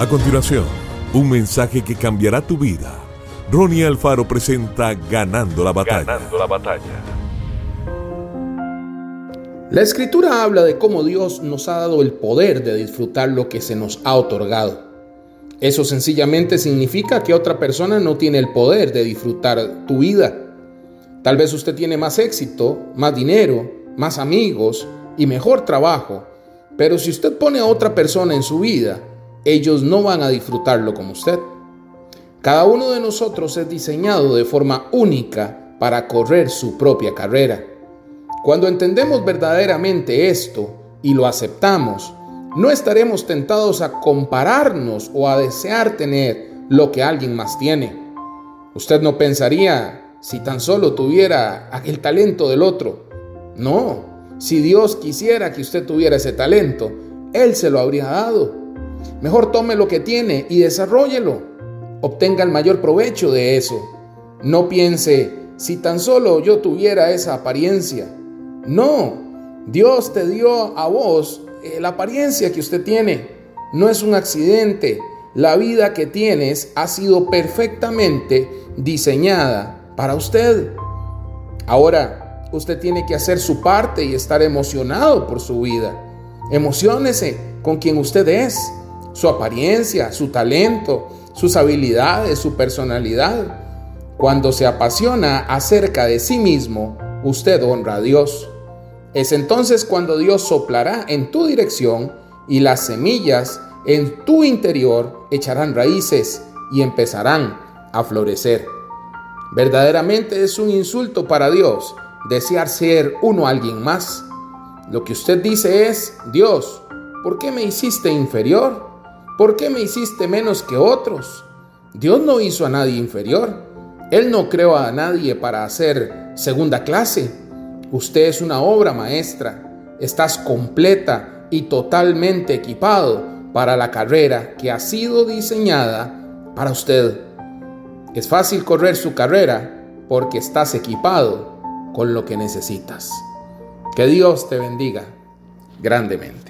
A continuación, un mensaje que cambiará tu vida. Ronnie Alfaro presenta Ganando la batalla. Ganando la batalla. La escritura habla de cómo Dios nos ha dado el poder de disfrutar lo que se nos ha otorgado. Eso sencillamente significa que otra persona no tiene el poder de disfrutar tu vida. Tal vez usted tiene más éxito, más dinero, más amigos y mejor trabajo, pero si usted pone a otra persona en su vida, ellos no van a disfrutarlo como usted. Cada uno de nosotros es diseñado de forma única para correr su propia carrera. Cuando entendemos verdaderamente esto y lo aceptamos, no estaremos tentados a compararnos o a desear tener lo que alguien más tiene. Usted no pensaría si tan solo tuviera el talento del otro. No, si Dios quisiera que usted tuviera ese talento, Él se lo habría dado. Mejor tome lo que tiene y desarrollelo. Obtenga el mayor provecho de eso. No piense, si tan solo yo tuviera esa apariencia. No, Dios te dio a vos eh, la apariencia que usted tiene. No es un accidente. La vida que tienes ha sido perfectamente diseñada para usted. Ahora, usted tiene que hacer su parte y estar emocionado por su vida. Emocionese con quien usted es su apariencia, su talento, sus habilidades, su personalidad. Cuando se apasiona acerca de sí mismo, usted honra a Dios. Es entonces cuando Dios soplará en tu dirección y las semillas en tu interior echarán raíces y empezarán a florecer. Verdaderamente es un insulto para Dios desear ser uno alguien más. Lo que usted dice es, Dios, ¿por qué me hiciste inferior? ¿Por qué me hiciste menos que otros? Dios no hizo a nadie inferior. Él no creó a nadie para hacer segunda clase. Usted es una obra maestra. Estás completa y totalmente equipado para la carrera que ha sido diseñada para usted. Es fácil correr su carrera porque estás equipado con lo que necesitas. Que Dios te bendiga grandemente.